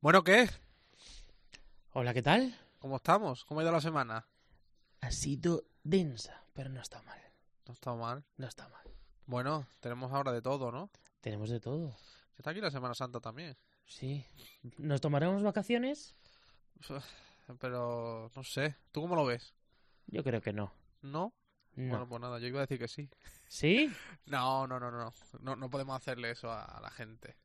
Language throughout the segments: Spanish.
Bueno, ¿qué? Hola, ¿qué tal? ¿Cómo estamos? ¿Cómo ha ido la semana? Ha sido densa, pero no está mal. No está mal. No está mal. Bueno, tenemos ahora de todo, ¿no? Tenemos de todo. Está aquí la Semana Santa también. Sí. ¿Nos tomaremos vacaciones? Pero no sé. ¿Tú cómo lo ves? Yo creo que no. ¿No? No. Bueno, pues nada, yo iba a decir que sí. ¿Sí? No, no, no, no. No, no podemos hacerle eso a, la gente.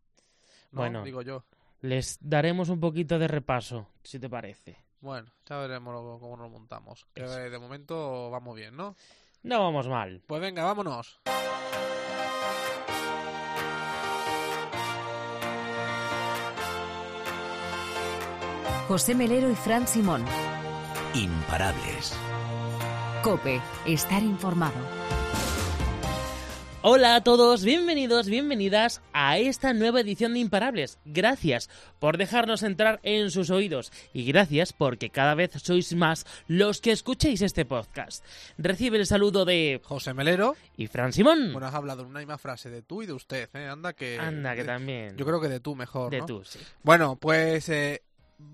No, Bueno. digo yo. Les daremos un poquito de repaso, si te parece. Bueno, ya veremos lo- cómo nos montamos. Que Eso. de momento vamos bien, ¿no? No vamos mal. Pues venga, vámonos. José Melero y Fran Simón. Imparables. Cope, estar informado. Hola a todos, bienvenidos, bienvenidas a esta nueva edición de Imparables. Gracias por dejarnos entrar en sus oídos y gracias porque cada vez sois más los que escuchéis este podcast. Recibe el saludo de... José Melero. y Fran Simón. Bueno, has hablado en una misma frase de tú y de usted, ¿eh? Anda que... Anda, que de- también. Yo creo que de tú mejor, de ¿no? tú, sí. Bueno, pues eh,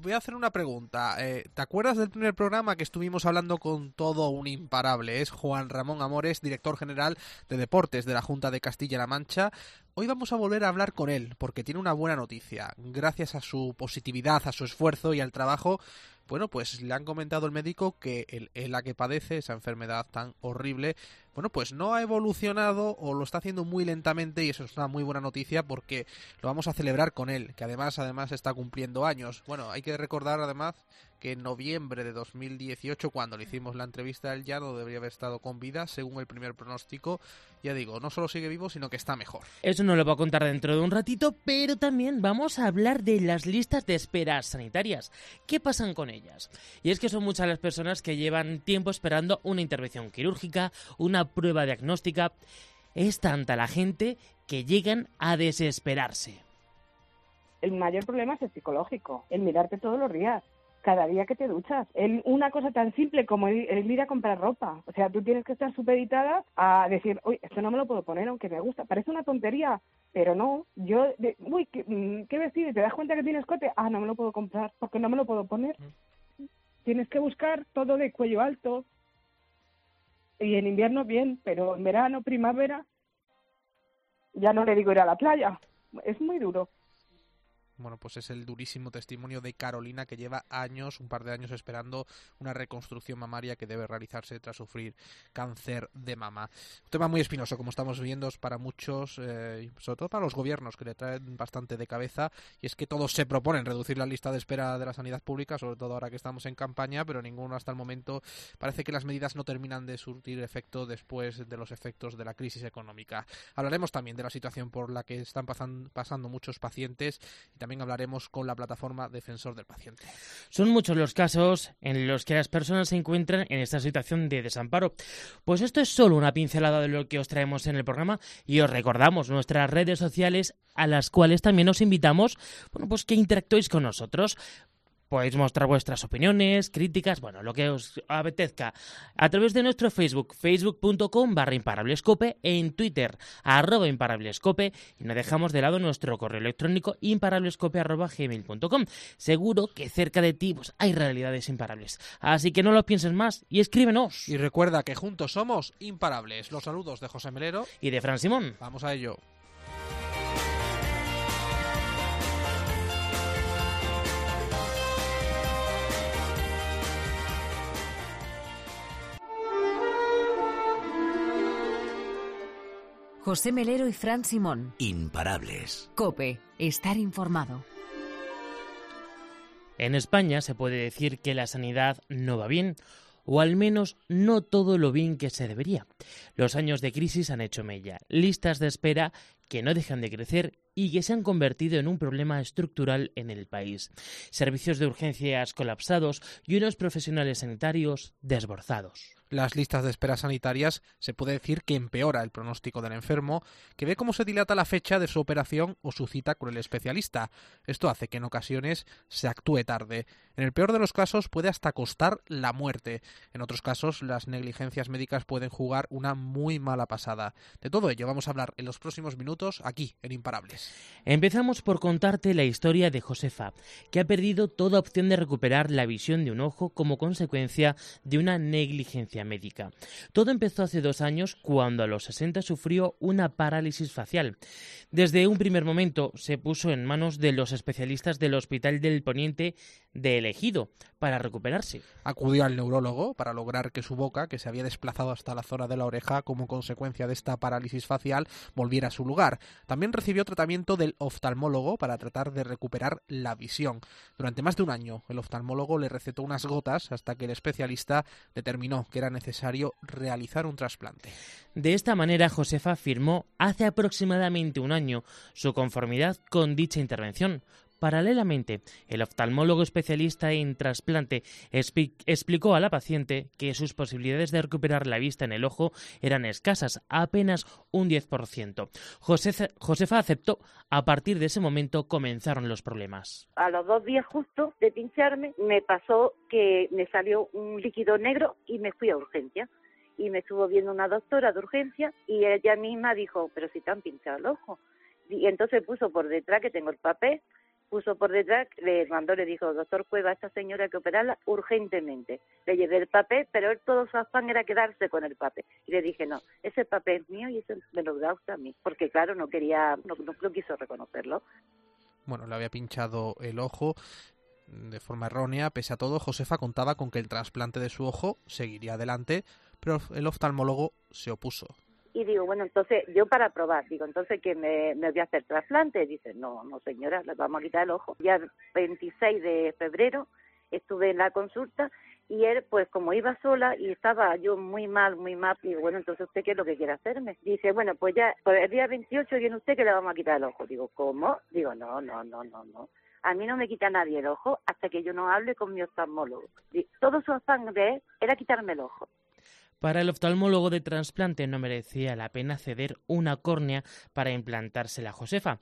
voy a hacer una pregunta. Eh, ¿Te acuerdas del primer programa que estuvimos hablando con todo un imparable? Es Juan Ramón Amores, director general de deportes de la Junta de Castilla-La Mancha. Hoy vamos a volver a hablar con él porque tiene una buena noticia. Gracias a su positividad, a su esfuerzo y al trabajo, bueno, pues le han comentado el médico que el, la que padece esa enfermedad tan horrible, bueno, pues no ha evolucionado o lo está haciendo muy lentamente y eso es una muy buena noticia porque lo vamos a celebrar con él, que además además está cumpliendo años. Bueno, hay que recordar además que en noviembre de 2018, cuando le hicimos la entrevista, él ya no debería haber estado con vida, según el primer pronóstico. Ya digo, no solo sigue vivo, sino que está mejor. Eso nos lo voy a contar dentro de un ratito, pero también vamos a hablar de las listas de esperas sanitarias. ¿Qué pasan con ellas? Y es que son muchas las personas que llevan tiempo esperando una intervención quirúrgica, una prueba diagnóstica. Es tanta la gente que llegan a desesperarse. el mayor problema es el psicológico, el mirarte todos los días, cada día que te duchas. El- una cosa tan simple como el, el ir a comprar ropa. O sea, tú tienes que estar supeditada a decir, uy, esto no me lo puedo poner aunque me gusta. Parece una tontería, pero no. Yo, de, uy, ¿qué, mm, ¿qué vestido? ¿Y te das cuenta que tienes escote? Ah, no me lo puedo comprar porque no me lo puedo poner. Tienes que buscar todo de cuello alto. Y en invierno bien, pero en verano, primavera, ya no le digo ir a la playa. Es muy duro. Bueno, pues es el durísimo testimonio de Carolina que lleva años, un par de años esperando una reconstrucción mamaria que debe realizarse tras sufrir cáncer de mama. Un tema muy espinoso, como estamos viendo, es para muchos, eh, sobre todo para los gobiernos, que le traen bastante de cabeza, y es que todos se proponen reducir la lista de espera de la sanidad pública, sobre todo ahora que estamos en campaña, pero ninguno hasta el momento parece que las medidas no terminan de surtir efecto después de los efectos de la crisis económica. Hablaremos también de la situación por la que están pasan- pasando muchos pacientes y también hablaremos con la plataforma Defensor del Paciente. Son muchos los casos en los que las personas se encuentran en esta situación de desamparo. Pues esto es solo una pincelada de lo que os traemos en el programa y os recordamos nuestras redes sociales a las cuales también os invitamos, bueno, pues que interactuéis con nosotros. Podéis mostrar vuestras opiniones, críticas, bueno, lo que os apetezca. A través de nuestro Facebook, facebook.com barra imparablescope, en Twitter, arroba imparablescope, y no dejamos de lado nuestro correo electrónico imparablescope arroba gmail.com. Seguro que cerca de ti pues, hay realidades imparables. Así que no lo pienses más y escríbenos. Y recuerda que juntos somos imparables. Los saludos de José Melero. Y de Fran Simón. Vamos a ello. José Melero y Fran Simón. Imparables. Cope, estar informado. En España se puede decir que la sanidad no va bien, o al menos no todo lo bien que se debería. Los años de crisis han hecho mella, listas de espera que no dejan de crecer y que se han convertido en un problema estructural en el país. Servicios de urgencias colapsados y unos profesionales sanitarios desbordados. Las listas de espera sanitarias se puede decir que empeora el pronóstico del enfermo, que ve cómo se dilata la fecha de su operación o su cita con el especialista. Esto hace que en ocasiones se actúe tarde. En el peor de los casos puede hasta costar la muerte. En otros casos las negligencias médicas pueden jugar una muy mala pasada. De todo ello vamos a hablar en los próximos minutos aquí en Imparables. Empezamos por contarte la historia de Josefa, que ha perdido toda opción de recuperar la visión de un ojo como consecuencia de una negligencia médica. Todo empezó hace dos años cuando a los 60 sufrió una parálisis facial. Desde un primer momento se puso en manos de los especialistas del Hospital del Poniente de Elegido para recuperarse. Acudió al neurólogo para lograr que su boca, que se había desplazado hasta la zona de la oreja como consecuencia de esta parálisis facial, volviera a su lugar. También recibió tratamiento del oftalmólogo para tratar de recuperar la visión. Durante más de un año, el oftalmólogo le recetó unas gotas hasta que el especialista determinó que era necesario realizar un trasplante. De esta manera, Josefa firmó hace aproximadamente un año su conformidad con dicha intervención, Paralelamente, el oftalmólogo especialista en trasplante explicó a la paciente que sus posibilidades de recuperar la vista en el ojo eran escasas, apenas un 10%. Josefa, aceptó. A partir de ese momento comenzaron los problemas. A los dos días justo de pincharme, me pasó que me salió un líquido negro y me fui a urgencia y me estuvo viendo una doctora de urgencia y ella misma dijo, pero si te han pinchado el ojo. Y entonces puso por detrás que tengo el papel, puso por detrás, le mandó, le dijo, doctor Cueva, a esta señora hay que operarla urgentemente. Le llevé el papel, pero él todo su afán era quedarse con el papel. Y le dije, no, ese papel es mío y ese me lo da usted a mí. Porque claro, no quería, no, no quiso reconocerlo. Bueno, le había pinchado el ojo de forma errónea. Pese a todo, Josefa contaba con que el trasplante de su ojo seguiría adelante, pero el oftalmólogo se opuso y digo, bueno, entonces yo para probar, digo, entonces que me, voy a hacer trasplante. Dice, no, no señora, le vamos a quitar el ojo. Ya el 26 de febrero estuve en la consulta y él, pues como iba sola y estaba yo muy mal, muy mal, digo, bueno, entonces usted qué es lo que quiere hacerme. Dice, bueno, pues ya, pues el día 28 viene usted que le vamos a quitar el ojo. Digo, ¿cómo? Digo, no, no, no, no, no. A mí no me quita nadie el ojo hasta que yo no hable con mi oftalmólogo. Todo su afán era quitarme el ojo. Para el oftalmólogo de trasplante no merecía la pena ceder una córnea para implantarse la Josefa.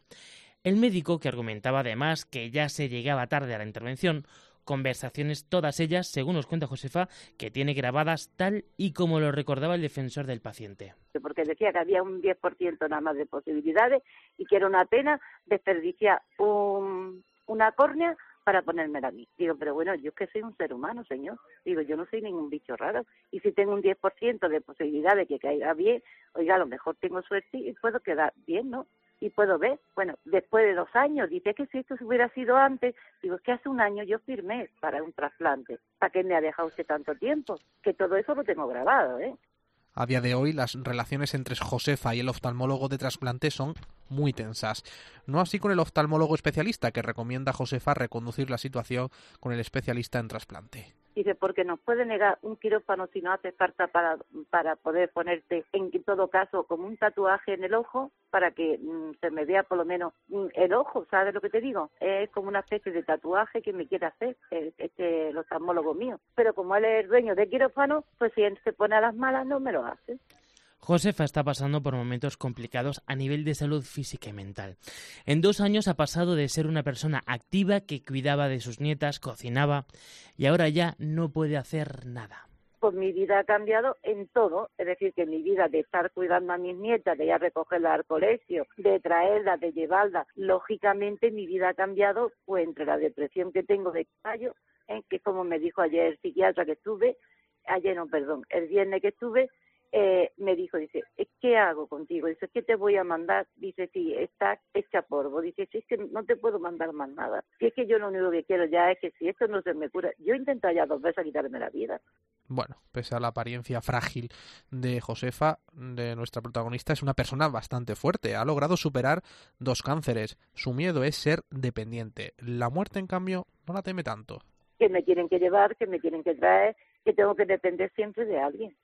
El médico, que argumentaba además que ya se llegaba tarde a la intervención, conversaciones todas ellas, según nos cuenta Josefa, que tiene grabadas tal y como lo recordaba el defensor del paciente. Porque decía que había un 10% nada más de posibilidades y que era una pena desperdiciar una córnea para ponérmela a. Digo, pero bueno, yo es que soy un ser humano, señor. Digo, yo no soy ningún bicho raro. Y si tengo un 10% de posibilidad de que caiga bien, oiga, a lo mejor tengo suerte y puedo quedar bien, ¿no? Y puedo ver, bueno, después de dos años, dice que si esto hubiera sido antes, digo, es que hace un año yo firmé para un trasplante. ¿Para qué me ha dejado usted tanto tiempo? Que todo eso lo tengo grabado, ¿eh? A día de hoy las relaciones entre Josefa y el oftalmólogo de trasplante son muy tensas. No así con el oftalmólogo especialista que recomienda a Josefa reconducir la situación con el especialista en trasplante. Dice, porque nos puede negar un quirófano si no hace falta para, para poder ponerte, en todo caso, como un tatuaje en el ojo para que mm, se me vea por lo menos mm, el ojo, ¿sabes lo que te digo? Es como una especie de tatuaje que me quiere hacer este, el oftalmólogo mío. Pero como él es el dueño de quirófano, pues si él se pone a las malas no me lo hace. Josefa está pasando por momentos complicados a nivel de salud física y mental. En dos años ha pasado de ser una persona activa que cuidaba de sus nietas, cocinaba, y ahora ya no puede hacer nada. Pues mi vida ha cambiado en todo, es decir, que mi vida de estar cuidando a mis nietas, de ir a recogerlas al colegio, de traerlas, de llevarlas, lógicamente mi vida ha cambiado pues entre la depresión que tengo de callo, en que como me dijo ayer el psiquiatra que estuve, ayer no, perdón, el viernes que estuve, eh, me dijo, dice, ¿qué hago contigo? Dice, ¿qué te voy a mandar? Dice, sí, está hecha polvo. Dice, sí, es que no te puedo mandar más nada. Si es que yo lo único que quiero ya es que si esto no se me cura, yo intento ya dos veces quitarme la vida. Bueno, pese a la apariencia frágil de Josefa, de nuestra protagonista, es una persona bastante fuerte. Ha logrado superar dos cánceres. Su miedo es ser dependiente. La muerte, en cambio, no la teme tanto. Que me tienen que llevar, que me tienen que traer, que tengo que depender siempre de alguien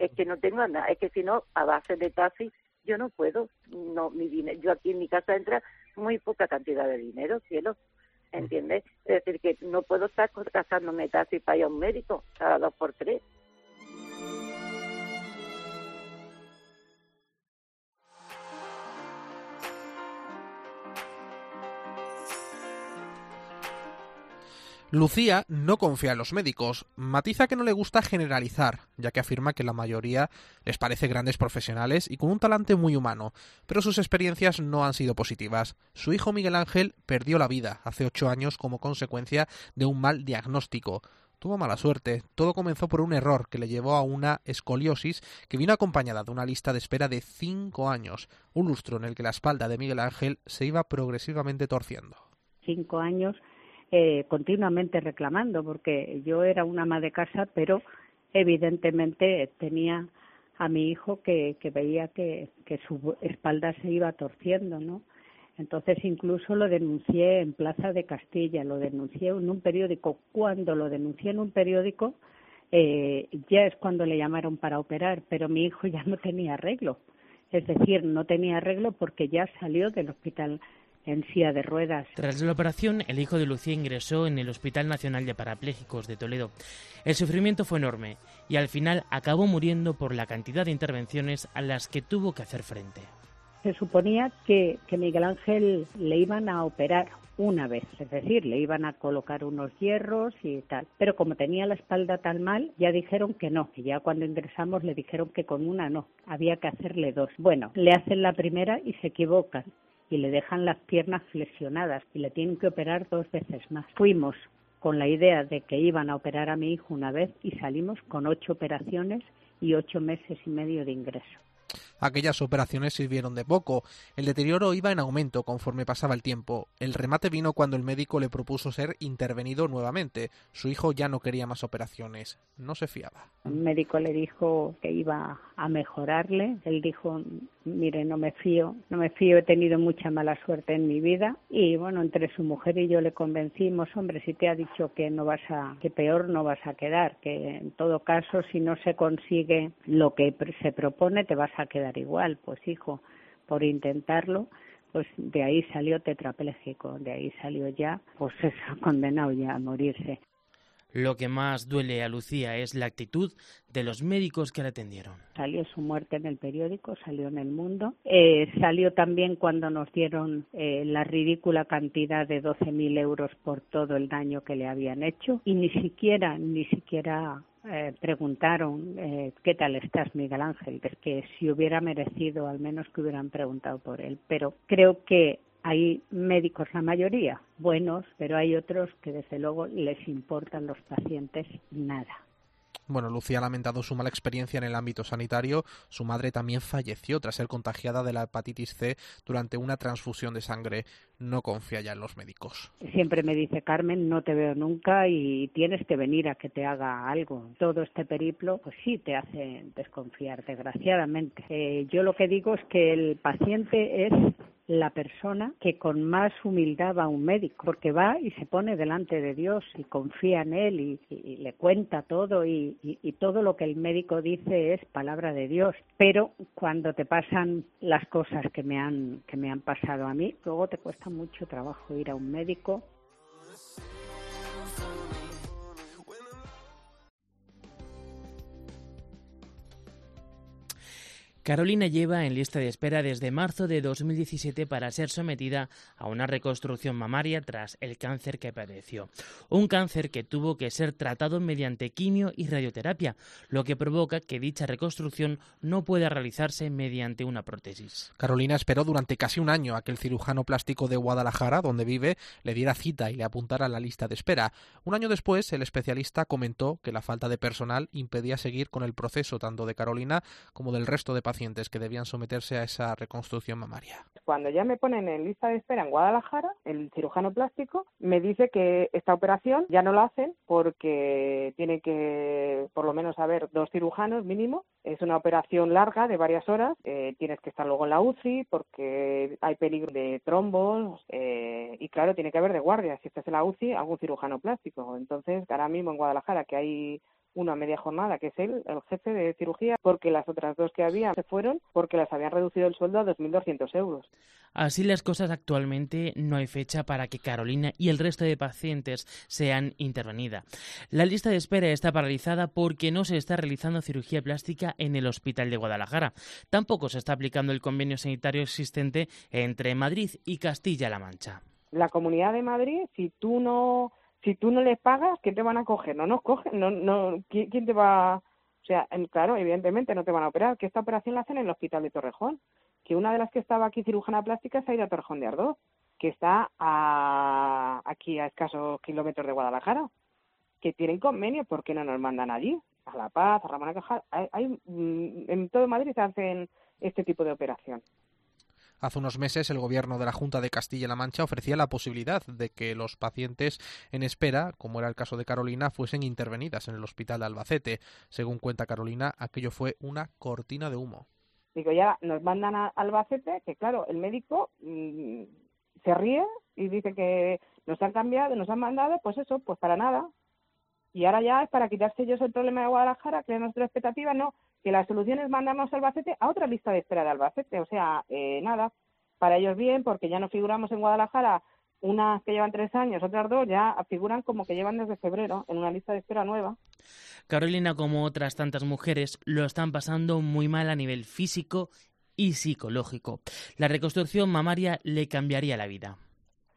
es que no tengo nada, es que si no, a base de taxi, yo no puedo, no, mi dinero, yo aquí en mi casa entra muy poca cantidad de dinero, cielo, ¿entiendes? Es decir, que no puedo estar gastándome taxi para ir a un médico cada dos por tres. Lucía no confía en los médicos, matiza que no le gusta generalizar, ya que afirma que la mayoría les parece grandes profesionales y con un talante muy humano, pero sus experiencias no han sido positivas. Su hijo Miguel Ángel perdió la vida hace ocho años como consecuencia de un mal diagnóstico. Tuvo mala suerte. Todo comenzó por un error que le llevó a una escoliosis que vino acompañada de una lista de espera de cinco años, un lustro en el que la espalda de Miguel Ángel se iba progresivamente torciendo. Cinco años eh, continuamente reclamando, porque yo era una ama de casa, pero evidentemente tenía a mi hijo que, que veía que, que su espalda se iba torciendo, ¿no? Entonces incluso lo denuncié en Plaza de Castilla, lo denuncié en un periódico. Cuando lo denuncié en un periódico, eh, ya es cuando le llamaron para operar, pero mi hijo ya no tenía arreglo. Es decir, no tenía arreglo porque ya salió del hospital en silla de ruedas. Tras la operación, el hijo de Lucía ingresó en el Hospital Nacional de Parapléjicos de Toledo. El sufrimiento fue enorme y al final acabó muriendo por la cantidad de intervenciones a las que tuvo que hacer frente. Se suponía que, que Miguel Ángel le iban a operar una vez, es decir, le iban a colocar unos hierros y tal. Pero como tenía la espalda tan mal, ya dijeron que no, que ya cuando ingresamos le dijeron que con una no, había que hacerle dos. Bueno, le hacen la primera y se equivocan y le dejan las piernas flexionadas y le tienen que operar dos veces más. Fuimos con la idea de que iban a operar a mi hijo una vez y salimos con ocho operaciones y ocho meses y medio de ingreso. Aquellas operaciones sirvieron de poco. El deterioro iba en aumento conforme pasaba el tiempo. El remate vino cuando el médico le propuso ser intervenido nuevamente. Su hijo ya no quería más operaciones. No se fiaba. El médico le dijo que iba a mejorarle. Él dijo, mire, no me fío, no me fío, he tenido mucha mala suerte en mi vida. Y bueno, entre su mujer y yo le convencimos, hombre, si te ha dicho que no vas a, que peor no vas a quedar, que en todo caso, si no se consigue lo que se propone, te vas a quedar igual. Pues hijo, por intentarlo, pues de ahí salió tetrapléjico, de ahí salió ya, pues eso, condenado ya a morirse. Lo que más duele a Lucía es la actitud de los médicos que la atendieron. Salió su muerte en el periódico, salió en el mundo. Eh, salió también cuando nos dieron eh, la ridícula cantidad de 12.000 euros por todo el daño que le habían hecho. Y ni siquiera, ni siquiera eh, preguntaron eh, qué tal estás Miguel Ángel, es que si hubiera merecido al menos que hubieran preguntado por él, pero creo que hay médicos, la mayoría, buenos, pero hay otros que desde luego les importan los pacientes nada. Bueno, Lucía ha lamentado su mala experiencia en el ámbito sanitario. Su madre también falleció tras ser contagiada de la hepatitis C durante una transfusión de sangre. No confía ya en los médicos. Siempre me dice Carmen, no te veo nunca y tienes que venir a que te haga algo. Todo este periplo, pues sí, te hace desconfiar, desgraciadamente. Eh, yo lo que digo es que el paciente es la persona que con más humildad va a un médico, porque va y se pone delante de Dios y confía en Él y, le cuenta todo y, y, todo lo que el médico dice es palabra de Dios. Pero cuando te pasan las cosas que me han, que me han pasado a mí, luego te cuesta mucho trabajo ir a un médico Carolina lleva en lista de espera desde marzo de 2017 para ser sometida a una reconstrucción mamaria tras el cáncer que padeció. Un cáncer que tuvo que ser tratado mediante quimio y radioterapia, lo que provoca que dicha reconstrucción no pueda realizarse mediante una prótesis. Carolina esperó durante casi un año a que el cirujano plástico de Guadalajara, donde vive, le diera cita y le apuntara a la lista de espera. Un año después, el especialista comentó que la falta de personal impedía seguir con el proceso tanto de Carolina como del resto de pacientes que debían someterse a esa reconstrucción mamaria. Cuando ya me ponen en lista de espera en Guadalajara, el cirujano plástico me dice que esta operación ya no la hacen porque tiene que por lo menos haber dos cirujanos mínimo. Es una operación larga de varias horas. Eh, tienes que estar luego en la UCI porque hay peligro de trombos eh, y claro, tiene que haber de guardia. Si estás en la UCI, algún cirujano plástico. Entonces, ahora mismo en Guadalajara que hay una media jornada, que es él, el jefe de cirugía, porque las otras dos que había se fueron porque las habían reducido el sueldo a 2.200 euros. Así las cosas actualmente no hay fecha para que Carolina y el resto de pacientes sean intervenida. La lista de espera está paralizada porque no se está realizando cirugía plástica en el Hospital de Guadalajara. Tampoco se está aplicando el convenio sanitario existente entre Madrid y Castilla-La Mancha. La Comunidad de Madrid, si tú no Si tú no les pagas, ¿qué te van a coger? No nos cogen, no, no, ¿quién, quién te va...? O sea, claro, evidentemente no te van a operar, que esta operación la hacen en el hospital de Torrejón, que una de las que estaba aquí cirujana plástica se ha ido a Torrejón de Ardoz, que está a, aquí a escasos kilómetros de Guadalajara, que tienen convenio, ¿por qué no nos mandan allí? A La Paz, a Ramón y Cajal, hay, hay, mm, en todo Madrid se hacen este tipo de operación. Hace unos meses el gobierno de la Junta de Castilla-La Mancha ofrecía la posibilidad de que los pacientes en espera, como era el caso de Carolina, fuesen intervenidas en el hospital de Albacete. Según cuenta Carolina, aquello fue una cortina de humo. Digo, ya nos mandan a Albacete, que claro, el médico mm, se ríe y dice que nos han cambiado, nos han mandado, pues eso, pues para nada. Y ahora ya es para quitarse ellos el problema de Guadalajara, crear nuestra expectativa, no, que la solución es mandarnos a Albacete a otra lista de espera de Albacete. O sea, eh, nada, para ellos bien, porque ya no figuramos en Guadalajara unas que llevan tres años, otras dos ya figuran como que llevan desde febrero en una lista de espera nueva. Carolina, como otras tantas mujeres, lo están pasando muy mal a nivel físico y psicológico. La reconstrucción mamaria le cambiaría la vida.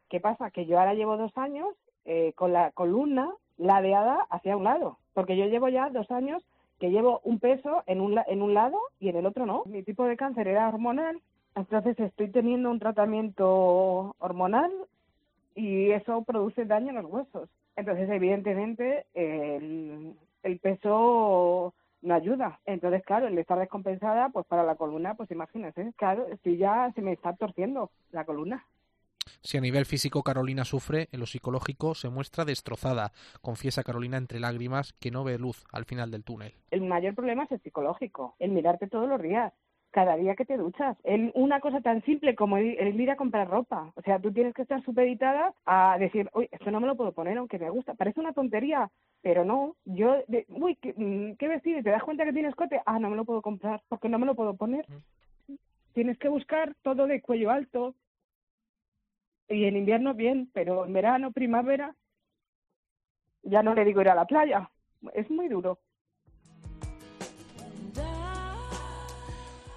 ¿Qué pasa? Que yo ahora llevo dos años eh, con la columna ladeada hacia un lado, porque yo llevo ya dos años que llevo un peso en un, en un lado y en el otro no. Mi tipo de cáncer era hormonal, entonces estoy teniendo un tratamiento hormonal y eso produce daño en los huesos. Entonces, evidentemente, el, el peso no ayuda. Entonces, claro, el estar descompensada, pues para la columna, pues imagínense, claro, si ya se me está torciendo la columna. Si a nivel físico Carolina sufre, en lo psicológico se muestra destrozada. Confiesa Carolina entre lágrimas que no ve luz al final del túnel. el mayor problema es el psicológico, el mirarte todos los días, cada día que te duchas. El- una cosa tan simple como el, el ir a comprar ropa. O sea, tú tienes que estar supeditada a decir, uy, esto no me lo puedo poner aunque me gusta. Parece una tontería, pero no. Yo, de, uy, ¿qué, mm, ¿qué vestido? ¿Y te das cuenta que tiene escote? Ah, no me lo puedo comprar porque no me lo puedo poner. Tienes que buscar todo de cuello alto. Y en invierno bien, pero en verano, primavera, ya no le digo ir a la playa. Es muy duro.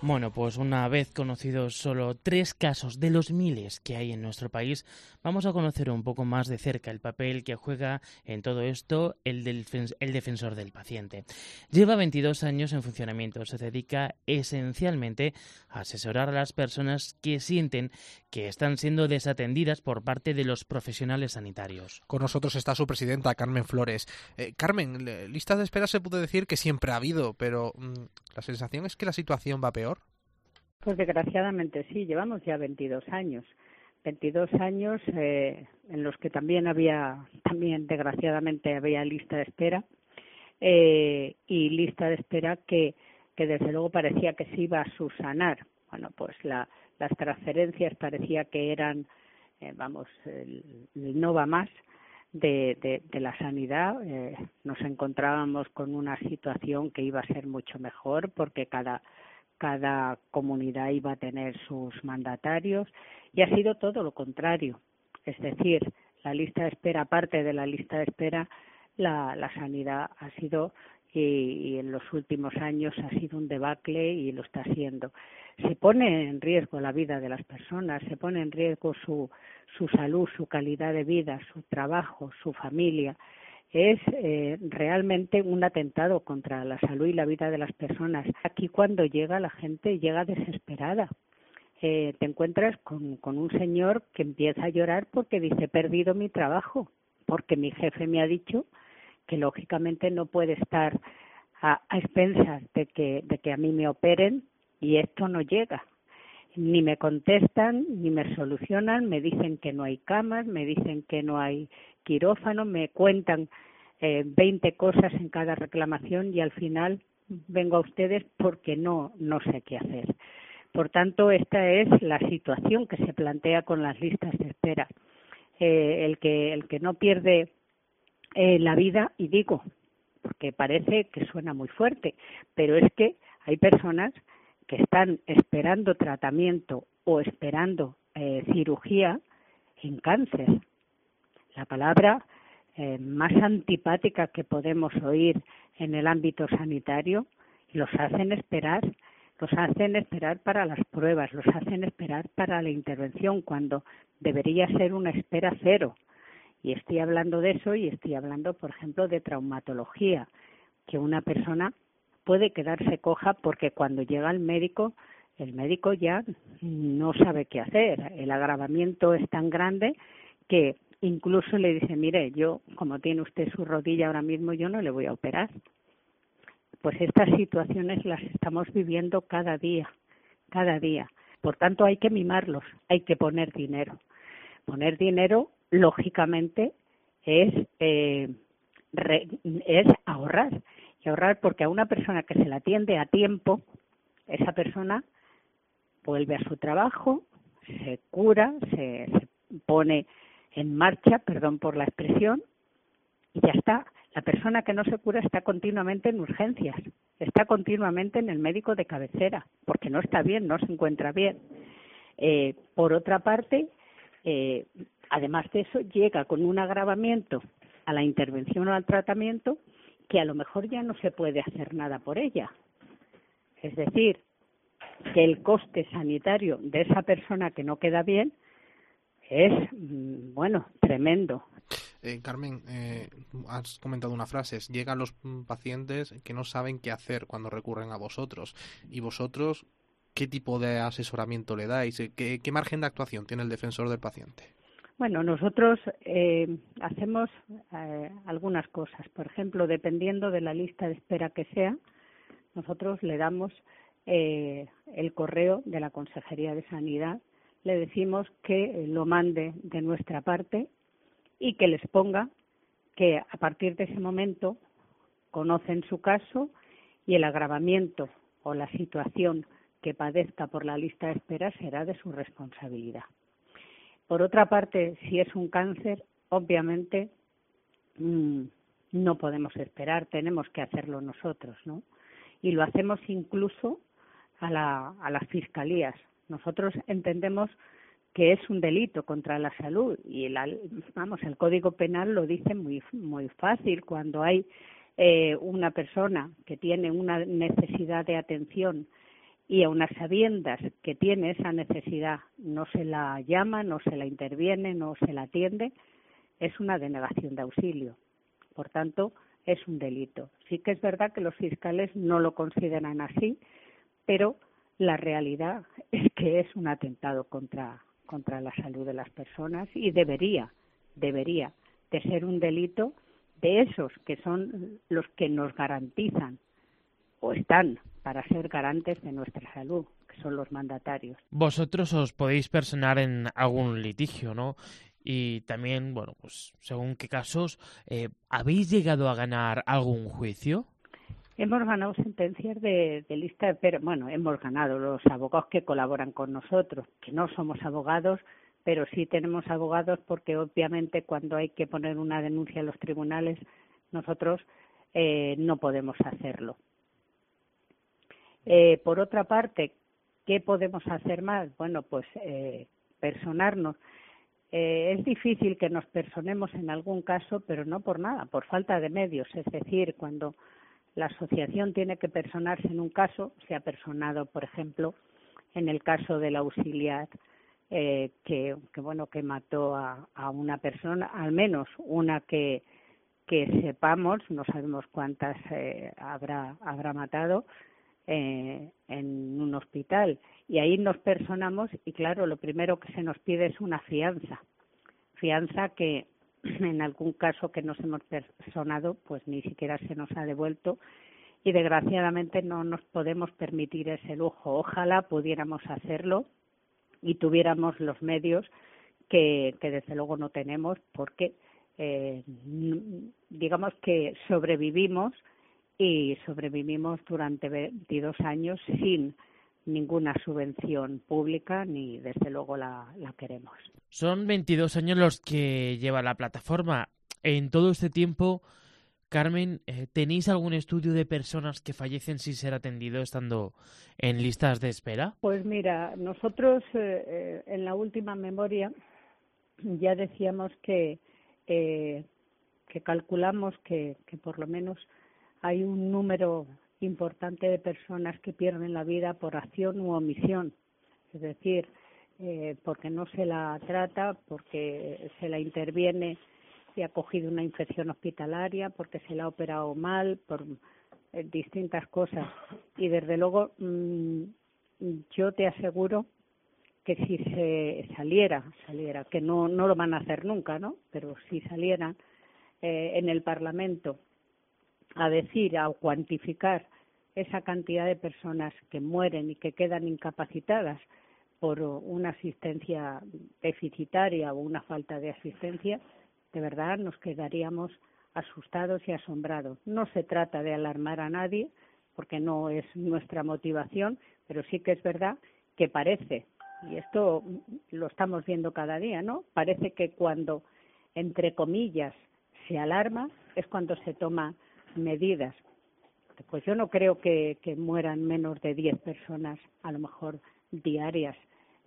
Bueno, pues una vez conocidos solo tres casos de los miles que hay en nuestro país, vamos a conocer un poco más de cerca el papel que juega en todo esto el, del, el defensor del paciente. Lleva 22 años en funcionamiento, se dedica esencialmente a asesorar a las personas que sienten que están siendo desatendidas por parte de los profesionales sanitarios. Con nosotros está su presidenta, Carmen Flores. Eh, Carmen, listas de espera se puede decir que siempre ha habido, pero mm, la sensación es que la situación va peor. Pues desgraciadamente sí, llevamos ya 22 años. 22 años eh, en los que también había, también desgraciadamente había lista de espera eh, y lista de espera que, que desde luego parecía que se iba a subsanar. Bueno, pues la, las transferencias parecía que eran, eh, vamos, el, no va más de, de, de la sanidad. Eh, nos encontrábamos con una situación que iba a ser mucho mejor porque cada cada comunidad iba a tener sus mandatarios y ha sido todo lo contrario. Es decir, la lista de espera, aparte de la lista de espera, la, la sanidad ha sido y, en los últimos años ha sido un debacle y lo está siendo. Se pone en riesgo la vida de las personas, se pone en riesgo su, su salud, su calidad de vida, su trabajo, su familia es eh, realmente un atentado contra la salud y la vida de las personas. Aquí cuando llega la gente llega desesperada. Eh, te encuentras con, con un señor que empieza a llorar porque dice he perdido mi trabajo, porque mi jefe me ha dicho que lógicamente no puede estar a, expensas de que, de que a mí me operen y esto no llega. Ni me contestan, ni me solucionan, me dicen que no hay camas, me dicen que no hay quirófano, me cuentan eh, 20 cosas en cada reclamación y al final vengo a ustedes porque no, no sé qué hacer. Por tanto, esta es la situación que se plantea con las listas de espera. Eh, el, que, el que no pierde eh, la vida, y digo, porque parece que suena muy fuerte, pero es que hay personas que están esperando tratamiento o esperando eh, cirugía en cáncer. La palabra eh, más antipática que podemos oír en el ámbito sanitario, los hacen esperar, los hacen esperar para las pruebas, los hacen esperar para la intervención, cuando debería ser una espera cero. Y estoy hablando de eso y estoy hablando, por ejemplo, de traumatología, que una persona puede quedarse coja porque cuando llega al médico, el médico ya no sabe qué hacer. El agravamiento es tan grande que incluso le dice, mire, yo, como tiene usted su rodilla ahora mismo, yo no le voy a operar. Pues estas situaciones las estamos viviendo cada día, cada día. Por tanto, hay que mimarlos, hay que poner dinero. Poner dinero, lógicamente, es, eh, es ahorrar. Y ahorrar porque a una persona que se la atiende a tiempo, esa persona vuelve a su trabajo, se cura, se, se pone en marcha, perdón por la expresión, y ya está. La persona que no se cura está continuamente en urgencias, está continuamente en el médico de cabecera, porque no está bien, no se encuentra bien. Eh, por otra parte, eh, además de eso, llega con un agravamiento a la intervención o al tratamiento que a lo mejor ya no se puede hacer nada por ella. Es decir, que el coste sanitario de esa persona que no queda bien es, mm, bueno, tremendo. Eh, Carmen, eh, has comentado una frase, llegan los pacientes que no saben qué hacer cuando recurren a vosotros. ¿Y vosotros qué tipo de asesoramiento le dais? ¿Qué, qué margen de actuación tiene el defensor del paciente? Bueno, nosotros eh, hacemos eh, algunas cosas. Por ejemplo, dependiendo de la lista de espera que sea, nosotros le damos eh, el correo de la Consejería de Sanidad le decimos que lo mande de nuestra parte y que les ponga que a partir de ese momento conocen su caso y el agravamiento o la situación que padezca por la lista de espera será de su responsabilidad. Por otra parte, si es un cáncer, obviamente mmm, no podemos esperar, tenemos que hacerlo nosotros, ¿no? Y lo hacemos incluso a, la, a las fiscalías. Nosotros entendemos que es un delito contra la salud y la, vamos el Código Penal lo dice muy muy fácil cuando hay eh, una persona que tiene una necesidad de atención y a unas sabiendas que tiene esa necesidad no se la llama, no se la interviene, no se la atiende, es una denegación de auxilio. Por tanto, es un delito. Sí que es verdad que los fiscales no lo consideran así, pero la realidad es que es un atentado contra, contra la salud de las personas y debería, debería de ser un delito de esos que son los que nos garantizan o están para ser garantes de nuestra salud, que son los mandatarios. Vosotros os podéis personar en algún litigio, ¿no? Y también, bueno, pues según qué casos, eh, ¿habéis llegado a ganar algún juicio? Hemos ganado sentencias de, de lista, pero bueno, hemos ganado los abogados que colaboran con nosotros, que no somos abogados, pero sí tenemos abogados porque obviamente cuando hay que poner una denuncia en los tribunales, nosotros eh, no podemos hacerlo. Eh, por otra parte, ¿qué podemos hacer más? Bueno, pues eh, personarnos. Eh, es difícil que nos personemos en algún caso, pero no por nada, por falta de medios. Es decir, cuando la asociación tiene que personarse en un caso, se ha personado, por ejemplo, en el caso del auxiliar eh, que, bueno que mató a, a, una persona, al menos una que que sepamos, no sabemos cuántas eh, habrá habrá matado eh, en un hospital. Y ahí nos personamos y claro lo primero que se nos pide es una fianza, fianza que en algún caso que nos hemos personado, pues ni siquiera se nos ha devuelto. Y desgraciadamente no nos podemos permitir ese lujo. Ojalá pudiéramos hacerlo y tuviéramos los medios que, que desde luego no tenemos porque eh, digamos que sobrevivimos y sobrevivimos durante 22 años sin ninguna subvención pública ni desde luego la, la queremos. Son 22 años los que lleva la plataforma. En todo este tiempo, Carmen, eh, ¿tenéis algún estudio de personas que fallecen sin ser atendido estando en listas de espera? Pues mira, nosotros eh, eh, en la última memoria ya decíamos que, eh, que calculamos que, que por lo menos hay un número importante de personas que pierden la vida por acción u omisión, es decir, eh, porque no se la trata, porque se la interviene si ha cogido una infección hospitalaria, porque se le ha operado mal, por eh, distintas cosas. Y desde luego, mm, yo te aseguro que si se saliera, saliera, que no, no lo van a hacer nunca, ¿no? Pero si salieran eh, en el Parlamento a decir, a cuantificar esa cantidad de personas que mueren y que quedan incapacitadas por una asistencia deficitaria o una falta de asistencia, de verdad nos quedaríamos asustados y asombrados. No se trata de alarmar a nadie, porque no es nuestra motivación, pero sí que es verdad que parece, y esto lo estamos viendo cada día, ¿no? Parece que cuando, entre comillas, se alarma es cuando se toman medidas. Pues yo no creo que, mueran menos de 10 personas, a lo mejor diarias,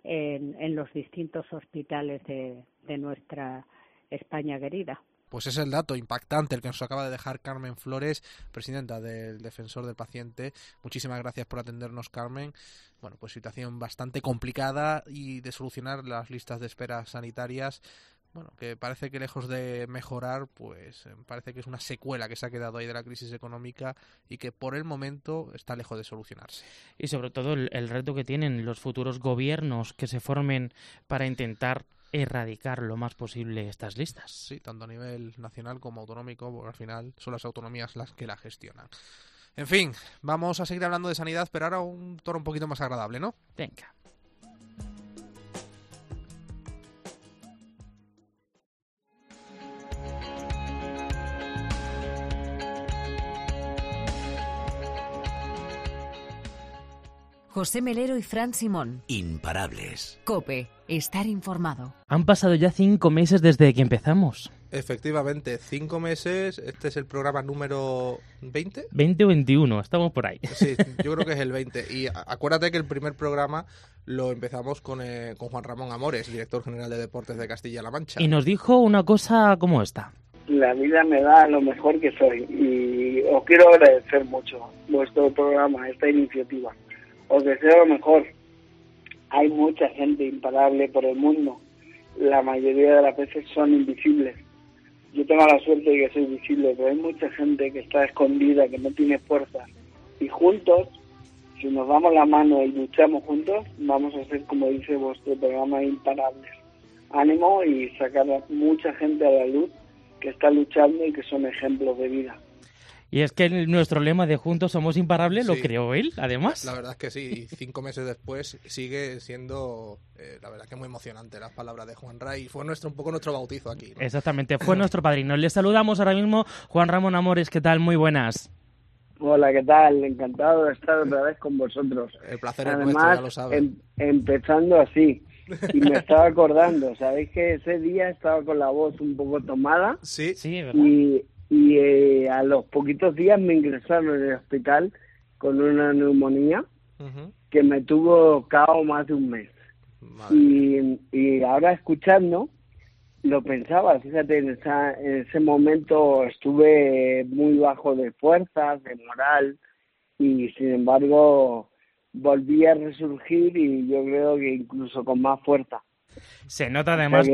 en, en los distintos hospitales de, de nuestra España querida. Pues es el dato impactante el que nos acaba de dejar Carmen Flores, presidenta del Defensor del Paciente. Muchísimas gracias por atendernos, Carmen. Bueno, pues situación bastante complicada y de solucionar las listas de espera sanitarias. Bueno, que parece que lejos de mejorar, pues eh, parece que es una secuela que se ha quedado ahí de la crisis económica y que por el momento está lejos de solucionarse. Y sobre todo el reto que tienen los futuros gobiernos que se formen para intentar erradicar lo más posible estas listas. Sí, tanto a nivel nacional como autonómico, porque al final son las autonomías las que la gestionan. En fin, vamos a seguir hablando de sanidad, pero ahora un tono un poquito más agradable, ¿no? Venga. José Melero y Fran Simón. Imparables. Cope, estar informado. Han pasado ya cinco meses desde que empezamos. Efectivamente, cinco meses. Este es el programa número 20. 20 o 21, estamos por ahí. Sí, yo creo que es el 20. Y acuérdate que el primer programa lo empezamos con, eh, con Juan Ramón Amores, director general de Deportes de Castilla-La Mancha. Y nos dijo una cosa como esta. La vida me da lo mejor que soy y os quiero agradecer mucho vuestro programa, esta iniciativa os deseo lo mejor. Hay mucha gente imparable por el mundo. La mayoría de las veces son invisibles. Yo tengo la suerte de que soy visible, pero hay mucha gente que está escondida, que no tiene fuerza. Y juntos, si nos damos la mano y luchamos juntos, vamos a ser, como dice vuestro programa, imparables. Ánimo y sacar a mucha gente a la luz que está luchando y que son ejemplos de vida. Y es que nuestro lema de juntos somos imparables lo creó él, además. La verdad es que sí, y cinco meses después sigue siendo, eh, la verdad que muy emocionante las palabras de Juan Ray. Fue nuestro, un poco nuestro bautizo aquí. Exactamente, fue nuestro padrino. Le saludamos ahora mismo, Juan Ramón Amores, ¿qué tal? Muy buenas. Hola, ¿qué tal? Encantado de estar otra vez con vosotros. El placer es nuestro, ya lo sabes. Em, empezando así, y me estaba acordando, ¿sabéis que ese día estaba con la voz un poco tomada? Sí, sí, ¿verdad? Y, y eh, a los poquitos días me ingresaron en el hospital con una neumonía que me tuvo cao más de un mes. Y, y, ahora escuchando, lo pensaba, fíjate, en, esa, en ese momento estuve muy bajo de fuerzas, de moral, y sin embargo volví a resurgir y yo creo que incluso con más fuerza. Se nota además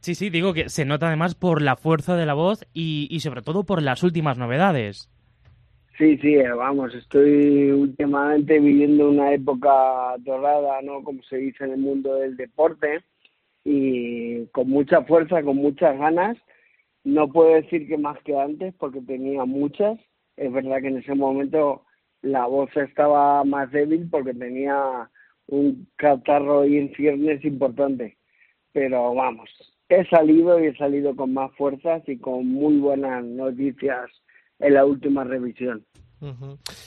Sí, sí, digo que se nota además por la fuerza de la voz y, y sobre todo por las últimas novedades. Sí, sí, eh, vamos, estoy últimamente viviendo una época dorada, ¿no? Como se dice en el mundo del deporte y con mucha fuerza, con muchas ganas. No puedo decir que más que antes porque tenía muchas. Es verdad que en ese momento la voz estaba más débil porque tenía un catarro y en ciernes importante. Pero vamos, he salido y he salido con más fuerzas y con muy buenas noticias en la última revisión.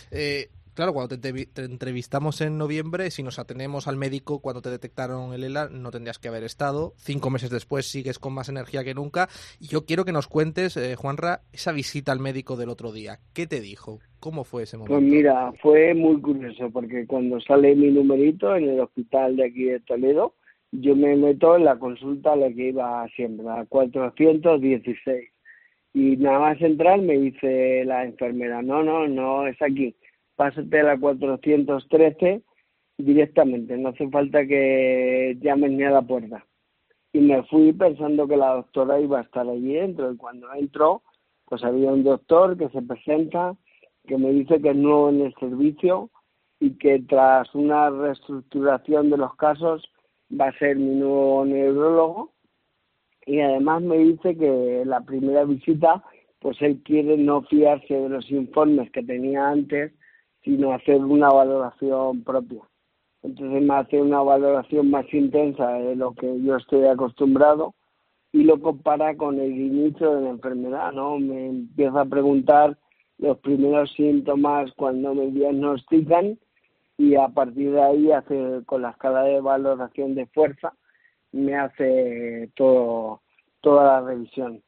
eh, claro, cuando te, entrevistamos en noviembre, si nos atenemos al médico cuando te detectaron el ELA, no tendrías que haber estado. Cinco meses después sigues con más energía que nunca. Y yo quiero que nos cuentes, eh, Juanra, esa visita al médico del otro día. ¿Qué te dijo? ¿Cómo fue ese momento? Pues mira, fue muy curioso porque cuando sale mi numerito en el hospital de aquí de Toledo, yo me meto en la consulta a la que iba siempre, a 416. Y nada más entrar me dice la enfermera, no, no, no es aquí, pásate a la 413 directamente, no hace falta que llames ni a la puerta. y me fui pensando que la doctora iba a estar allí dentro y cuando entró pues había un doctor que se presenta que me dice que es nuevo en el servicio y que tras una reestructuración de los casos va a ser mi nuevo neurólogo y además me dice que la primera visita pues él quiere no fiarse de los informes que tenía antes sino hacer una valoración propia entonces me hace una valoración más intensa de lo que yo estoy acostumbrado y lo compara con el inicio de la enfermedad, ¿no? Me empieza a preguntar los primeros síntomas cuando me diagnostican y a partir de ahí hace con la escala de valoración de fuerza me hace todo toda la revisión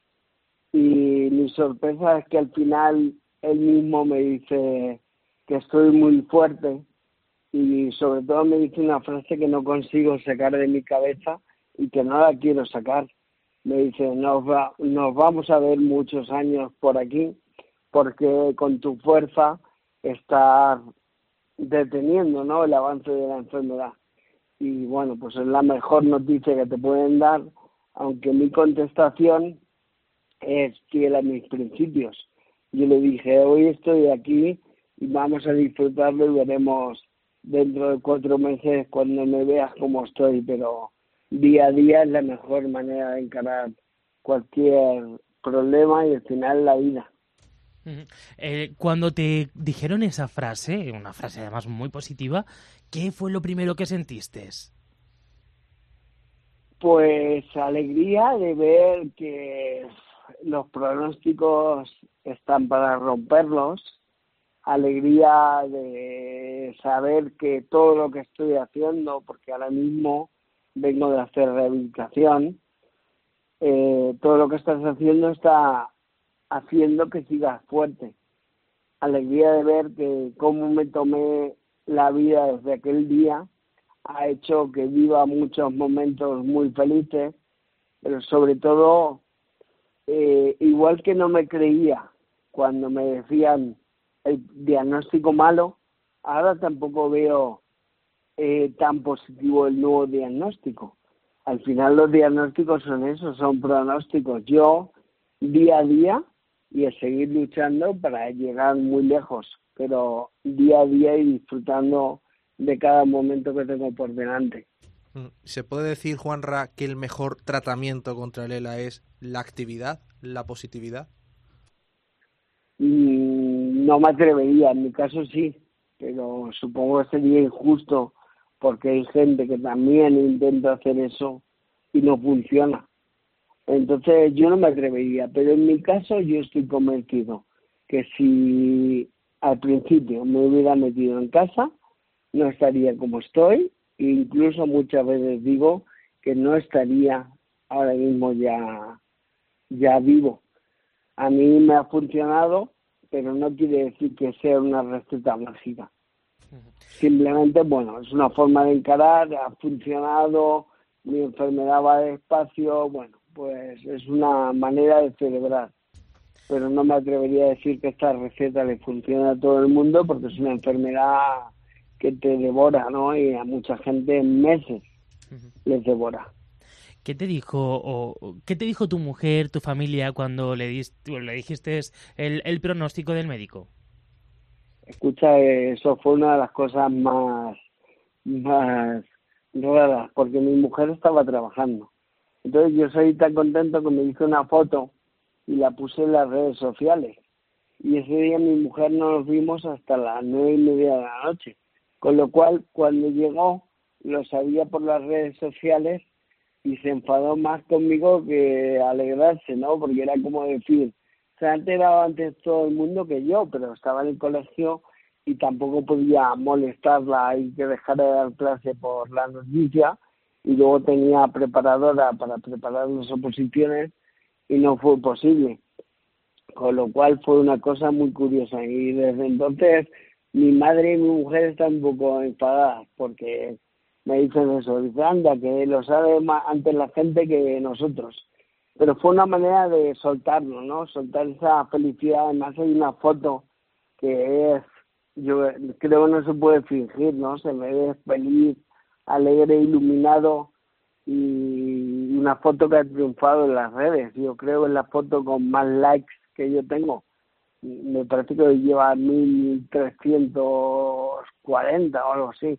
y mi sorpresa es que al final él mismo me dice que estoy muy fuerte y sobre todo me dice una frase que no consigo sacar de mi cabeza y que no la quiero sacar. Me dice, nos, nos vamos a ver muchos años por aquí porque con tu fuerza estás deteniendo ¿no? el avance de la enfermedad. Y bueno, pues es la mejor noticia que te pueden dar, aunque mi contestación es fiel a mis principios. Yo le dije, hoy estoy aquí y vamos a disfrutarlo y veremos dentro de cuatro meses cuando me veas cómo estoy, pero día a día es la mejor manera de encarar cualquier problema y al final la vida. Eh, cuando te dijeron esa frase, una frase además muy positiva, ¿qué fue lo primero que sentiste? Pues alegría de ver que los pronósticos están para romperlos, alegría de saber que todo lo que estoy haciendo, porque ahora mismo vengo de hacer rehabilitación, eh, todo lo que estás haciendo está haciendo que sigas fuerte. Alegría de ver que cómo me tomé la vida desde aquel día ha hecho que viva muchos momentos muy felices, pero sobre todo, eh, igual que no me creía cuando me decían el diagnóstico malo, ahora tampoco veo eh, tan positivo el nuevo diagnóstico. Al final los diagnósticos son eso, son pronósticos. Yo día a día y a seguir luchando para llegar muy lejos, pero día a día y disfrutando de cada momento que tengo por delante. Mm, ¿Se puede decir, Juanra, que el mejor tratamiento contra el ELA es la actividad, la positividad? Mm, no me atrevería, en mi caso sí, pero supongo que sería injusto porque hay gente que también intenta hacer eso y no funciona. Entonces yo no me atrevería, pero en mi caso yo estoy convencido que si al principio me hubiera metido en casa, no estaría como estoy, incluso muchas veces digo que no estaría ahora mismo ya, ya vivo a mí me ha funcionado, pero no quiere decir que sea una receta mágica. Simplemente, bueno, es una forma de encarar, ha funcionado, mi enfermedad va despacio, bueno, pues es una manera de celebrar. Pero no me atrevería a decir que esta receta le funciona a todo el mundo porque es una enfermedad que te devora, ¿no? Y a mucha gente en meses les devora. ¿Qué te dijo o qué te dijo tu mujer, tu familia cuando le, diste, le dijiste el, el pronóstico del médico? Escucha, eso fue una de las cosas más, más raras, porque mi mujer estaba trabajando. Entonces yo soy tan contento que me hizo una foto y la puse en las redes sociales. Y ese día mi mujer no nos vimos hasta las nueve y media de la noche. Con lo cual, cuando llegó, lo sabía por las redes sociales y se enfadó más conmigo que alegrarse, ¿no? Porque era como decir, se ha enterado antes todo el mundo que yo, pero estaba en el colegio y tampoco podía molestarla y que dejara de dar clase por la noticia y luego tenía preparadora para preparar las oposiciones y no fue posible. Con lo cual fue una cosa muy curiosa y desde entonces mi madre y mi mujer están un poco enfadadas porque me dicen eso, dice, anda, que lo sabe más antes la gente que nosotros. Pero fue una manera de soltarlo, ¿no? Soltar esa felicidad. Además hay una foto que es, yo creo que no se puede fingir, ¿no? Se me ve feliz, alegre, iluminado y, una foto que ha triunfado en las redes. Yo creo es la foto con más likes que yo tengo. Me parece que lleva 1340 o algo así.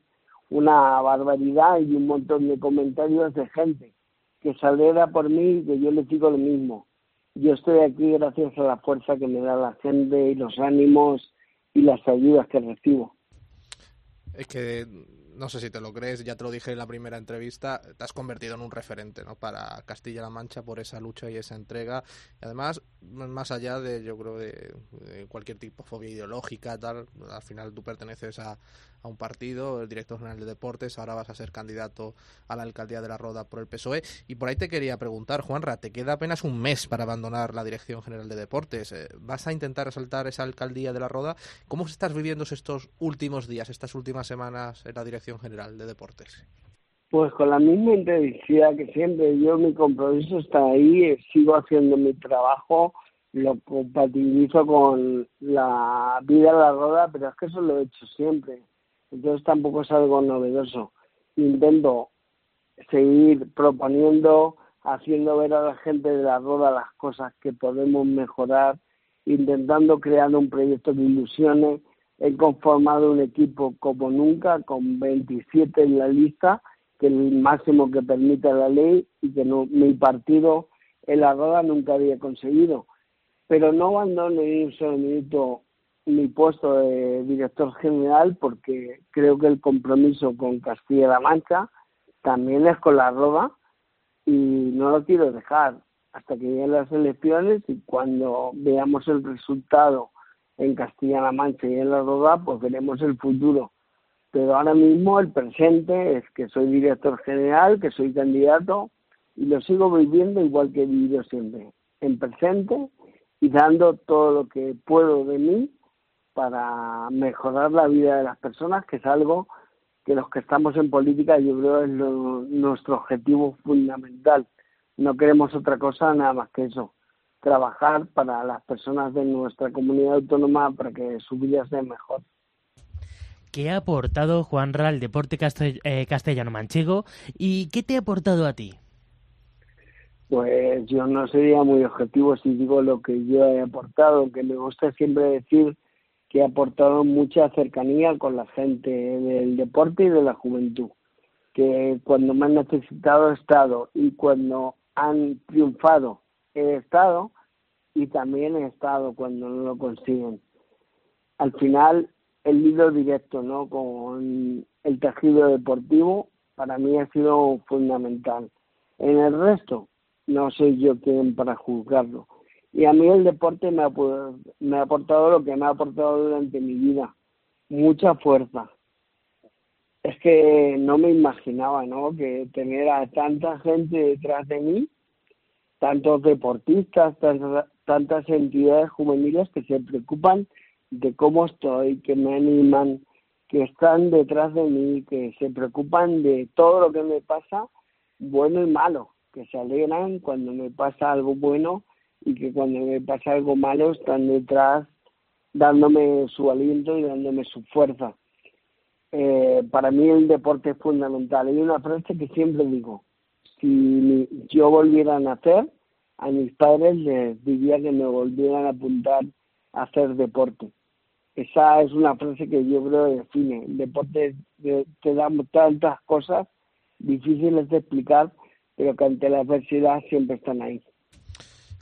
Una barbaridad y un montón de comentarios de gente que saliera por mí y que yo le digo lo mismo. Yo estoy aquí gracias a la fuerza que me da la gente y los ánimos y las ayudas que recibo. Es que no sé si te lo crees, ya te lo dije en la primera entrevista, te has convertido en un referente ¿no? para Castilla-La Mancha por esa lucha y esa entrega. Y además, más allá de, yo creo, de, cualquier tipo de fobia ideológica, tal, al final tú perteneces a, a, un partido, el director general de deportes, ahora vas a ser candidato a la alcaldía de la Roda por el PSOE. Y por ahí te quería preguntar, Juanra, te queda apenas un mes para abandonar la dirección general de deportes. Eh, ¿Vas a intentar asaltar esa alcaldía de la Roda? ¿Cómo estás viviendo estos últimos días, estas últimas semanas en la dirección? General de Deportes? Pues con la misma intensidad que siempre. Yo mi compromiso está ahí, eh, sigo haciendo mi trabajo, lo compatibilizo con la vida a la roda, pero es que eso lo he hecho siempre. Entonces tampoco es algo novedoso. Intento seguir proponiendo, haciendo ver a la gente de la roda las cosas que podemos mejorar, intentando crear un proyecto de ilusiones he conformado un equipo como nunca, con 27 en la lista, que el máximo que permite la ley y que no, mi partido en la roda nunca había conseguido. Pero no abandono ni un solo minuto mi puesto de director general porque creo que el compromiso con Castilla-La Mancha también es con la roda y no lo quiero dejar hasta que lleguen las elecciones y cuando veamos el resultado en Castilla-La Mancha y en la Roda, pues veremos el futuro. Pero ahora mismo el presente es que soy director general, que soy candidato y lo sigo viviendo igual que he vivido siempre, en presente y dando todo lo que puedo de mí para mejorar la vida de las personas, que es algo que los que estamos en política yo creo es nuestro objetivo fundamental. No queremos otra cosa nada más que eso trabajar para las personas de nuestra comunidad autónoma para que su vida sea mejor. ¿Qué ha aportado Juan al deporte eh, castellano-manchego y qué te ha aportado a ti? Pues yo no sería muy objetivo si digo lo que yo he aportado, que me gusta siempre decir que he aportado mucha cercanía con la gente del deporte y de la juventud, que cuando me han necesitado he estado y cuando han triunfado he estado y también he estado cuando no lo consiguen. Al final, el hilo directo ¿no? con el tejido deportivo para mí ha sido fundamental. En el resto, no soy yo quien para juzgarlo. Y a mí el deporte me ha, me ha aportado lo que me ha aportado durante mi vida, mucha fuerza. Es que no me imaginaba, ¿no? Que tener a tanta gente detrás de mí tantos deportistas, tantas, entidades juveniles que se preocupan de cómo estoy, que me animan, que están detrás de mí, que se preocupan de todo lo que me pasa, bueno y malo, que se alegran cuando me pasa algo bueno y que cuando me pasa algo malo están detrás dándome su aliento y dándome su fuerza. Eh, para mí el deporte es fundamental. Hay una frase que siempre digo, si yo volviera a nacer, a mis padres les diría que me volvieran a apuntar a hacer deporte. Esa es una frase que yo creo define. El deporte te da tantas cosas difíciles de explicar, pero que ante la adversidad siempre están ahí.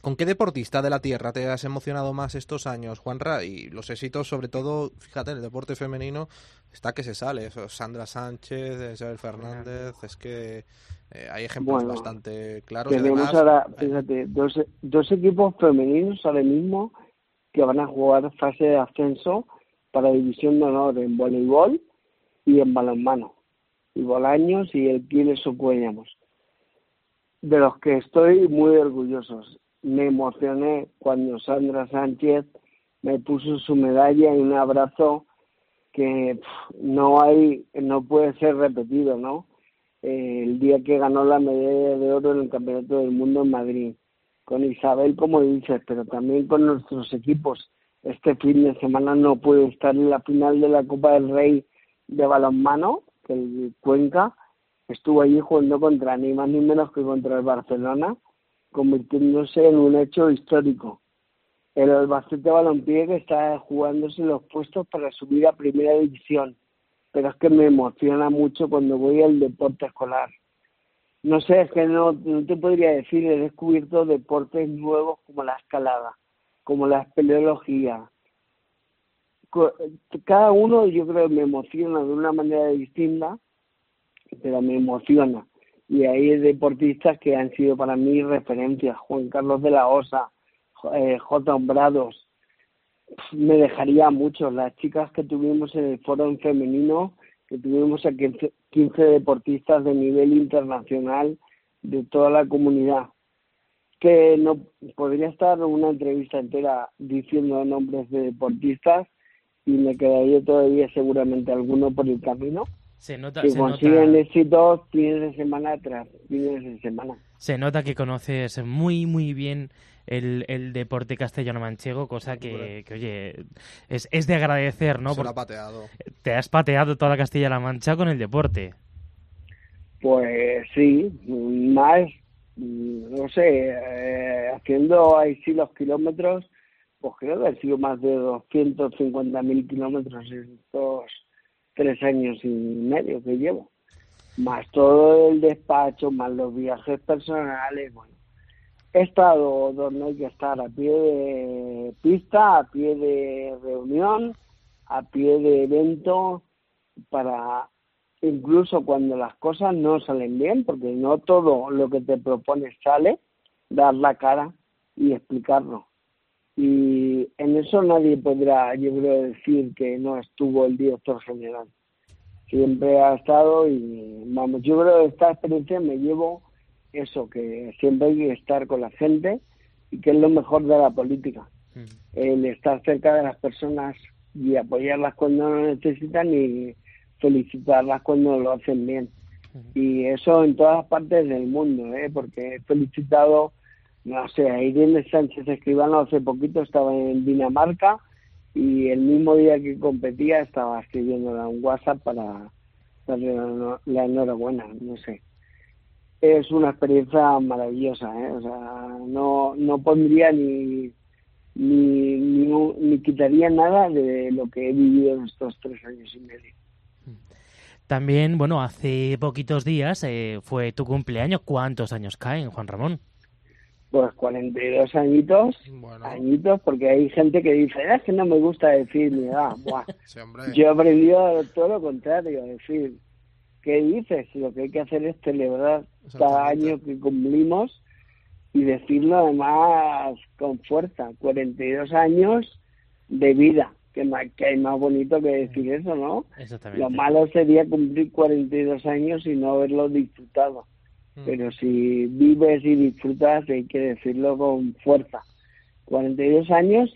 ¿Con qué deportista de la tierra te has emocionado más estos años, Juanra? Y los éxitos, sobre todo, fíjate, en el deporte femenino está que se sale. Sandra Sánchez, Isabel Fernández, es que eh, hay ejemplos bastante claros. Tenemos ahora, fíjate, dos, dos equipos femeninos ahora mismo que van a jugar fase de ascenso para división de honor en voleibol y en balonmano. Y Bolaños y el Quiles Cuéñamos. De los que estoy muy orgullosos me emocioné cuando Sandra Sánchez me puso su medalla y un abrazo que no hay, no puede ser repetido, ¿no? El día que ganó la medalla de oro en el Campeonato del Mundo en Madrid, con Isabel, como dices, pero también con nuestros equipos. Este fin de semana no puede estar en la final de la Copa del Rey de balonmano, que el Cuenca, estuvo allí jugando contra ni más ni menos que contra el Barcelona, convirtiéndose en un hecho histórico. El Albacete Balompié que está jugándose los puestos para subir a primera división, pero es que me emociona mucho cuando voy al deporte escolar. No sé, es que no, no te podría decir, he descubierto deportes nuevos como la escalada, como la espeleología, cada uno yo creo me emociona de una manera distinta, pero me emociona. Y hay deportistas que han sido para mí referencias, Juan Carlos de la Osa, eh, J. Hombrados, me dejaría mucho. Las chicas que tuvimos en el foro femenino, que tuvimos a 15, 15 deportistas de nivel internacional de toda la comunidad que no podría estar una entrevista entera diciendo nombres de deportistas y me quedaría todavía seguramente alguno por el camino. Se nota, que se consiguen nota, éxitos fines de semana tras fines de semana. se nota que conoces muy, muy bien el, el deporte castellano-manchego, cosa que, que, oye, es, es de agradecer, ¿no? Se lo ha Porque pateado. te has pateado toda Castilla-La Mancha con el deporte. Pues sí, más, no sé, eh, haciendo ahí sí los kilómetros, pues creo que han sido más de 250.000 kilómetros en estos tres años y medio que llevo. Más todo el despacho, más los viajes personales, bueno. He estado donde hay que estar, a pie de pista, a pie de reunión, a pie de evento, para incluso cuando las cosas no salen bien, porque no todo lo que te propones sale, dar la cara y explicarlo. Y en eso nadie podrá, yo creo, decir que no estuvo el director general. Siempre ha estado y, vamos, yo creo que esta experiencia me llevo eso, que siempre hay que estar con la gente y que es lo mejor de la política. El estar cerca de las personas y apoyarlas cuando lo necesitan y felicitarlas cuando lo hacen bien. Y eso en todas partes del mundo, ¿eh? porque he felicitado, no sé, Irene Sánchez Escribano hace poquito estaba en Dinamarca y el mismo día que competía estaba escribiéndole un WhatsApp para darle la enhorabuena, no sé. Es una experiencia maravillosa, ¿eh? o sea, no, no pondría ni, ni, ni, ni quitaría nada de lo que he vivido en estos tres años y medio. También, bueno, hace poquitos días eh, fue tu cumpleaños. ¿Cuántos años caen, Juan Ramón? Pues 42 añitos, Bueno, añitos, porque hay gente que dice, "Ah, es que no me gusta decir mi edad. Buah. sí. Yo he aprendido todo lo contrario, decir, ¿qué dices? Lo que hay que hacer es celebrar cada año que cumplimos y decirlo además con fuerza. 42 años de vida, que, más, que hay más bonito que decir eso, ¿no? Exactamente. Lo malo sería cumplir 42 años y no haberlo disfrutado. Mm. Pero si vives y disfrutas, hay que decirlo con fuerza. 42 años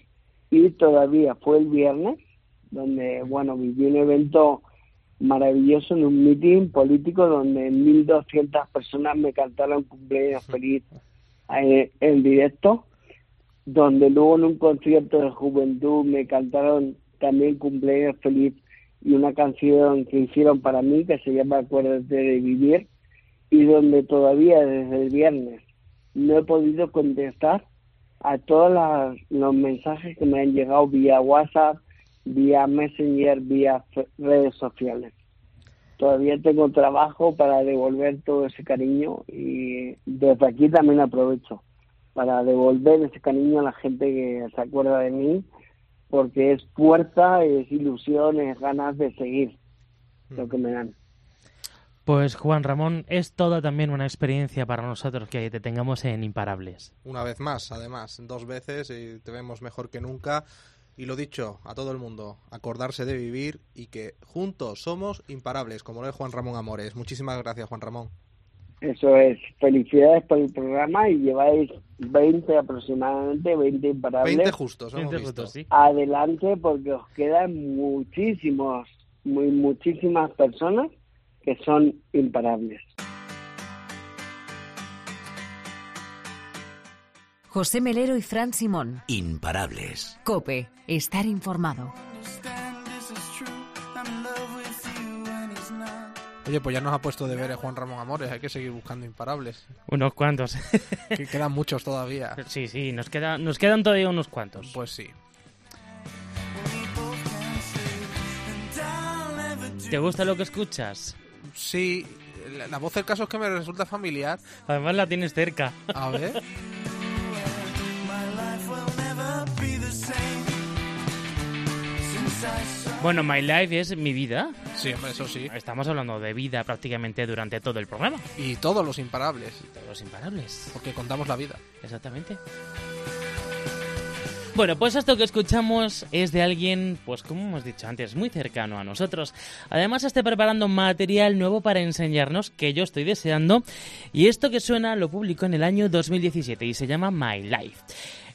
y todavía fue el viernes, donde, bueno, viví un evento maravilloso en un meeting político donde 1.200 personas me cantaron cumpleaños feliz eh, en directo, donde luego en un concierto de juventud me cantaron también cumpleaños feliz y una canción que hicieron para mí que se llama Acuérdate de vivir y donde todavía desde el viernes no he podido contestar a todos los mensajes que me han llegado vía WhatsApp, vía Messenger, vía redes sociales. Todavía tengo trabajo para devolver todo ese cariño y desde aquí también aprovecho para devolver ese cariño a la gente que se acuerda de mí porque es fuerza, es ilusión, es ganas de seguir lo que me dan. Pues Juan Ramón, es toda también una experiencia para nosotros que te tengamos en Imparables. Una vez más, además, dos veces y te vemos mejor que nunca. Y lo dicho a todo el mundo, acordarse de vivir y que juntos somos imparables, como lo es Juan Ramón Amores. Muchísimas gracias, Juan Ramón. Eso es, felicidades por el programa y lleváis 20 aproximadamente, 20 imparables. 20 justos, hemos Veinte visto. justos, sí. Adelante porque os quedan muchísimos, muy muchísimas personas que son imparables. José Melero y Fran Simón. Imparables. Cope, estar informado. Oye, pues ya nos ha puesto de ver Juan Ramón Amores, hay que seguir buscando imparables. Unos cuantos. que quedan muchos todavía. Sí, sí, nos, queda, nos quedan todavía unos cuantos. Pues sí. ¿Te gusta lo que escuchas? Sí, la, la voz del caso es que me resulta familiar. Además la tienes cerca. A ver. Bueno, My Life es mi vida. Sí, hombre, eso sí. Estamos hablando de vida prácticamente durante todo el programa. Y todos los imparables, Todos los imparables. porque contamos la vida. Exactamente. Bueno, pues esto que escuchamos es de alguien, pues como hemos dicho antes, muy cercano a nosotros. Además está preparando material nuevo para enseñarnos, que yo estoy deseando. Y esto que suena lo publicó en el año 2017 y se llama My Life.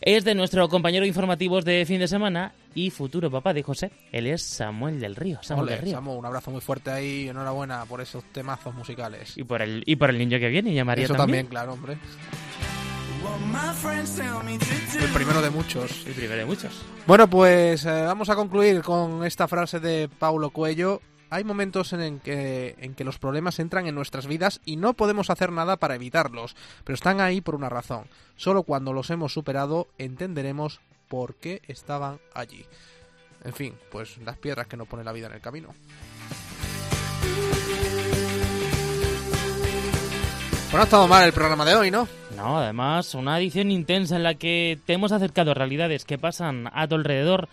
Es de nuestro compañero informativos de fin de semana y futuro papá de José. Él es Samuel del Río. Samuel Ole, del Río. Samu, un abrazo muy fuerte ahí enhorabuena por esos temazos musicales. Y por el, y por el niño que viene, y a María Eso también. también, claro, hombre. El primero de muchos. Y primero de muchos. Bueno, pues eh, vamos a concluir con esta frase de Paulo Cuello. Hay momentos en, que, en que los problemas entran en nuestras vidas y no podemos hacer nada para evitarlos, pero están ahí por una razón. Solo cuando los hemos superado entenderemos por qué estaban allí. En fin, pues las piedras que nos pone la vida en el camino. Pues no ha estado mal el programa de hoy, ¿no? No, además, una edición intensa en la que te hemos acercado realidades que pasan a tu alrededor.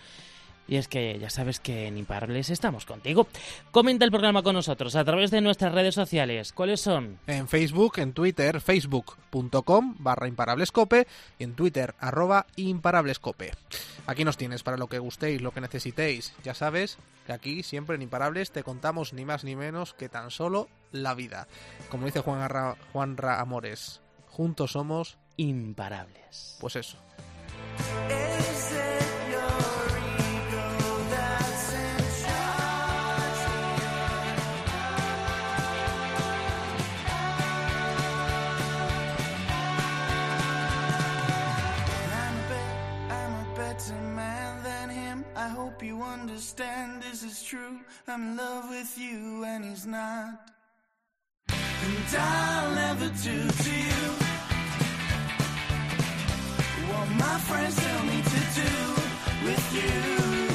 Y es que ya sabes que en Imparables estamos contigo. Comenta el programa con nosotros a través de nuestras redes sociales. ¿Cuáles son? En Facebook, en Twitter, facebook.com barra imparablescope y en Twitter, arroba imparablescope. Aquí nos tienes para lo que gustéis, lo que necesitéis. Ya sabes que aquí siempre en Imparables te contamos ni más ni menos que tan solo la vida. Como dice Juan Juan Ra Amores, juntos somos, Imparables. pues eso. You understand this is true. I'm in love with you and he's not. And I'll never do to you what my friends tell me to do with you.